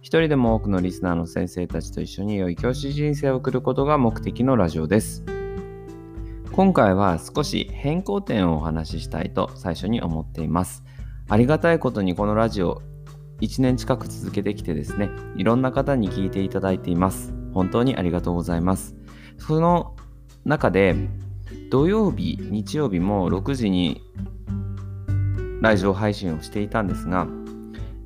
一人でも多くのリスナーの先生たちと一緒に良い教師人生を送ることが目的のラジオです。今回は少し変更点をお話ししたいと最初に思っています。ありがたいことにこのラジオ1年近く続けてきてですね、いろんな方に聞いていただいています。本当にありがとうございます。その中で土曜日、日曜日も6時にラジオ配信をしていたんですが、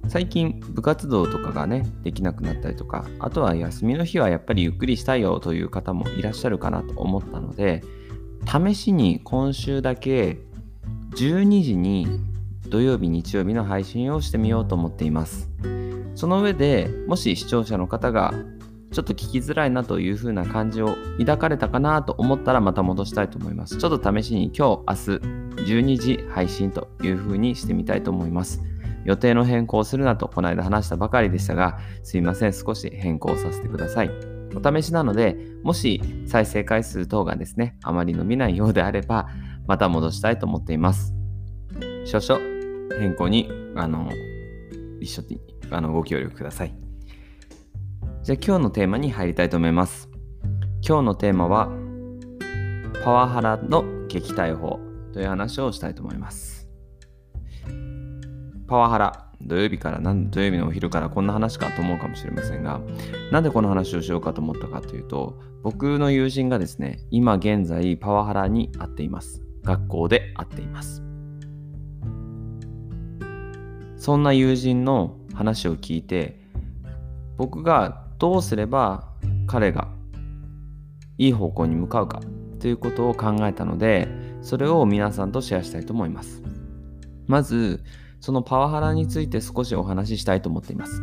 最近部活動とかがねできなくなったりとかあとは休みの日はやっぱりゆっくりしたいよという方もいらっしゃるかなと思ったので試しに今週だけ12時に土曜日日曜日の配信をしてみようと思っています。その上でもし視聴者の方がちょっと聞きづらいなという風な感じを抱かれたかなと思ったらまた戻したいと思います。ちょっと試しに今日明日12時配信という風にしてみたいと思います。予定の変更をするなとこの間話したばかりでしたが、すいません、少し変更させてください。お試しなので、もし再生回数等がですね、あまり伸びないようであれば、また戻したいと思っています。少々変更に、あの、一緒にあのご協力ください。じゃあ今日のテーマに入りたいと思います。今日のテーマは、パワハラの撃退法という話をしたいと思います。パワハラ土曜日からなん土曜日のお昼からこんな話かと思うかもしれませんがなんでこの話をしようかと思ったかというと僕の友人がですね今現在パワハラに遭っています。学校で会っています。そんな友人の話を聞いて僕がどうすれば彼がいい方向に向かうかということを考えたのでそれを皆さんとシェアしたいと思います。まずそのパワハラについて少しお話ししたいと思っています。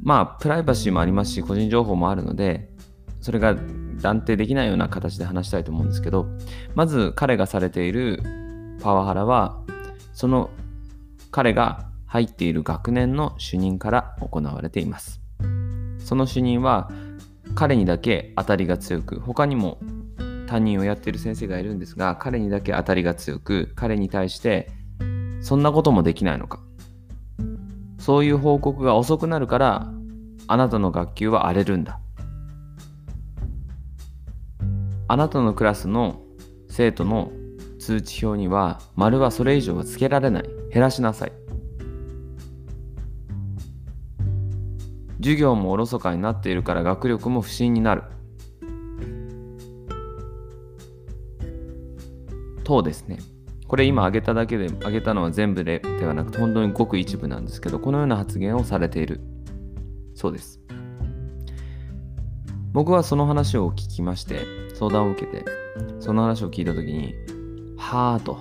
まあ、プライバシーもありますし、個人情報もあるので、それが断定できないような形で話したいと思うんですけど、まず彼がされているパワハラは、その彼が入っている学年の主任から行われています。その主任は彼にだけ当たりが強く、他にも担任をやっている先生がいるんですが、彼にだけ当たりが強く、彼に対してそんなこともできないのか。そういう報告が遅くなるからあなたの学級は荒れるんだ。あなたのクラスの生徒の通知表には丸はそれ以上はつけられない。減らしなさい。授業もおろそかになっているから学力も不振になる。等ですね。これ今挙げただけで挙げたのは全部でではなくて本当にごく一部なんですけどこのような発言をされているそうです。僕はその話を聞きまして相談を受けてその話を聞いた時にはあと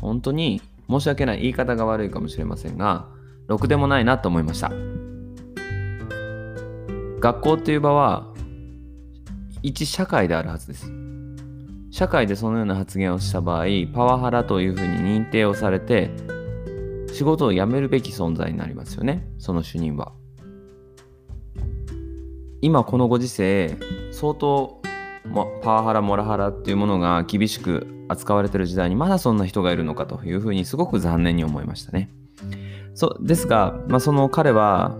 本当に申し訳ない言い方が悪いかもしれませんがろくでもないなと思いました。学校っていう場は一社会であるはずです。社会でそのような発言をした場合パワハラというふうに認定をされて仕事を辞めるべき存在になりますよね。その主任は。今このご時世相当パワハラモラハラっていうものが厳しく扱われてる時代にまだそんな人がいるのかというふうにすごく残念に思いましたね。そですが、まあ、その彼は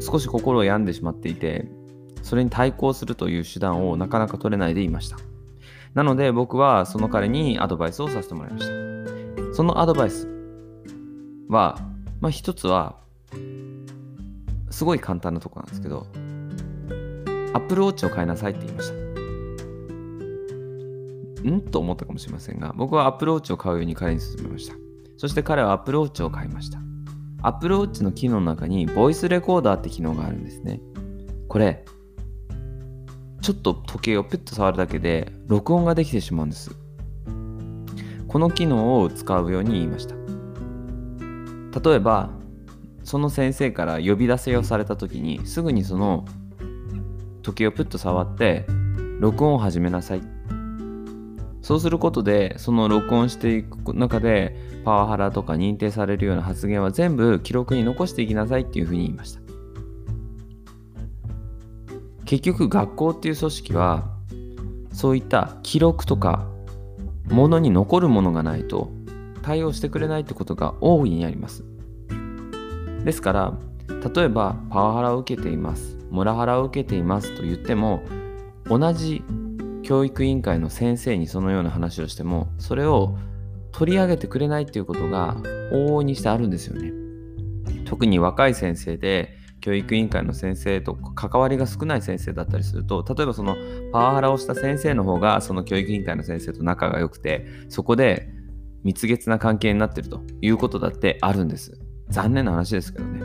少し心を病んでしまっていてそれに対抗するという手段をなかなか取れないでいました。なので僕はその彼にアドバイスをさせてもらいました。そのアドバイスは、まあ一つは、すごい簡単なとこなんですけど、アップルウォッチを買いなさいって言いました。ん？と思ったかもしれませんが、僕はアップルウォッチを買うように彼に勧めました。そして彼はアップルウォッチを買いました。アップルウォッチの機能の中に、ボイスレコーダーって機能があるんですね。これ、ちょっと時計をピュッと触るだけで録音ができてしまうんです。この機能を使うように言いました。例えば、その先生から呼び出せをされた時にすぐにその時計をプッと触って録音を始めなさいそうすることでその録音していく中でパワハラとか認定されるような発言は全部記録に残していきなさいっていうふうに言いました結局学校っていう組織はそういった記録とかものに残るものがないと対応してくれないってことが大いにあります。ですから例えばパワハラを受けていますモラハラを受けていますと言っても同じ教育委員会の先生にそのような話をしてもそれを取り上げてくれないっていうことが往々にしてあるんですよね。特に若い先生で教育委員会の先生と関わりが少ない先生だったりすると例えばそのパワハラをした先生の方がその教育委員会の先生と仲が良くてそこで蜜月な関係になってるということだってあるんです。残念な話ですけどね。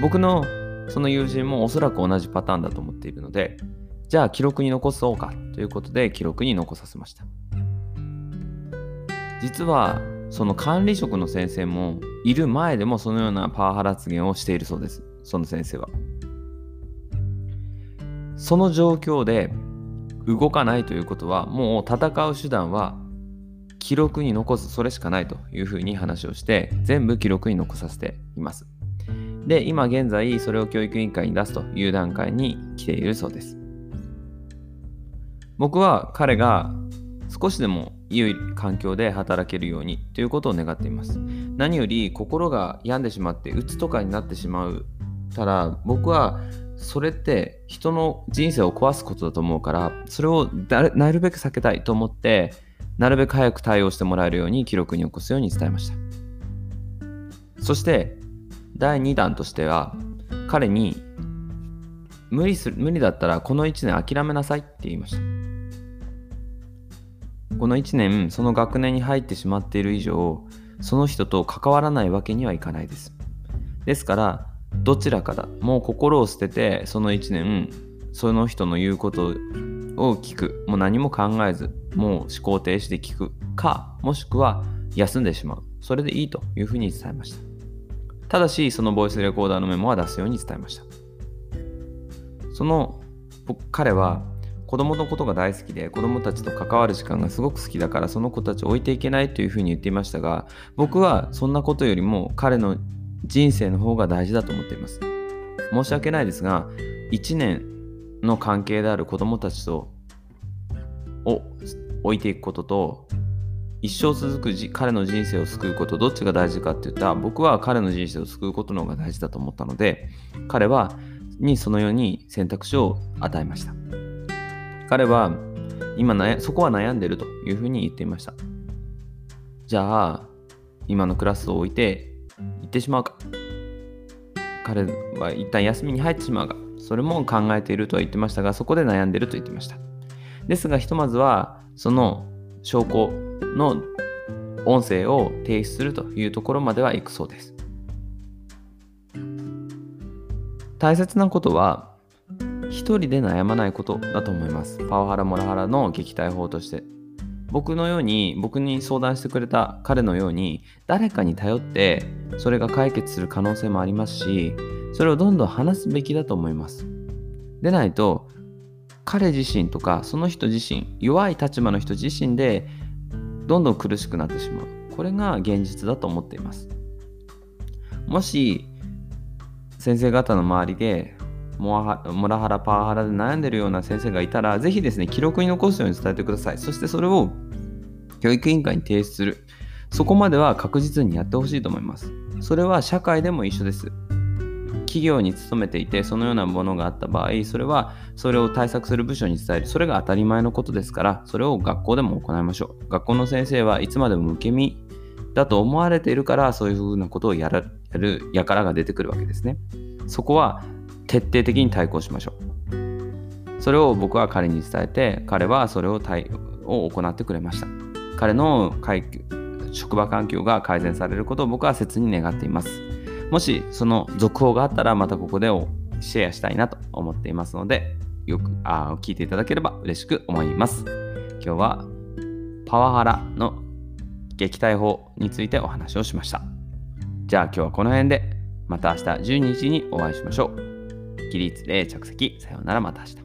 僕のその友人もおそらく同じパターンだと思っているのでじゃあ記録に残そうかということで記録に残させました。実はその管理職の先生もいる前でもそのようなパワハラ発言をしているそうです。その先生は。その状況で動かないということはもう戦う手段は記録に残すそれしかないというふうに話をして全部記録に残させています。で今現在それを教育委員会に出すという段階に来ているそうです。僕は彼が少しでも良い環境で働けるようにということを願っています。何より心が病んでしまって鬱とかになってしまうたら僕はそれって人の人生を壊すことだと思うからそれをなるべく避けたいと思ってなるべく早く対応してもらえるように記録に起こすように伝えました。そして第2弾としては彼に無理する無理だったらこの1年諦めなさいって言いました。この1年その学年に入ってしまっている以上その人と関わらないわけにはいかないです。ですからどちらかだもう心を捨ててその1年その人の言うことを聞く。もう何も考えずもう思考停止で聞くかもしくは休んでしまう。それでいいというふうに伝えました。ただしそのボイスレコーダーのメモは出すように伝えました。その彼は子供のことが大好きで子供たちと関わる時間がすごく好きだからその子たちを置いていけないというふうに言っていましたが僕はそんなことよりも彼の人生の方が大事だと思っています。申し訳ないですが、1年の関係である子供たちとを置いていくことと、一生続く彼の人生を救うこと、どっちが大事かって言ったら、僕は彼の人生を救うことの方が大事だと思ったので、彼は、にそのように選択肢を与えました。彼は、今そこは悩んでるというふうに言っていました。じゃあ、今のクラスを置いてってしまうか。彼は一旦休みに入ってしまうか。それも考えているとは言ってましたがそこで悩んでると言ってました。ですがひとまずはその証拠の音声を提出するというところまでは行くそうです。大切なことは一人で悩まないことだと思います。パワハラモラハラの撃退法として僕のように僕に相談してくれた彼のように誰かに頼ってそれが解決する可能性もありますしそれをどんどん話すべきだと思います。でないと彼自身とかその人自身弱い立場の人自身でどんどん苦しくなってしまう。これが現実だと思っています。もし先生方の周りでモラハラ、パワハラで悩んでるような先生がいたら、ぜひですね、記録に残すように伝えてください。そしてそれを教育委員会に提出する。そこまでは確実にやってほしいと思います。それは社会でも一緒です。企業に勤めていてそのようなものがあった場合それはそれを対策する部署に伝えるそれが当たり前のことですからそれを学校でも行いましょう学校の先生はいつまでも受け身だと思われているからそういうふうなことをやるやる輩が出てくるわけですねそこは徹底的に対抗しましょう。それを僕は彼に伝えて、彼はそれを対を行ってくれました。彼の職場環境が改善されることを僕は切に願っています。もしその続報があったらまたここでシェアしたいなと思っていますので、よくあ聞いていただければ嬉しく思います。今日はパワハラの撃退法についてお話をしました。じゃあ今日はこの辺でまた明日12日にお会いしましょう。起立、で、着席。さようなら、また明日。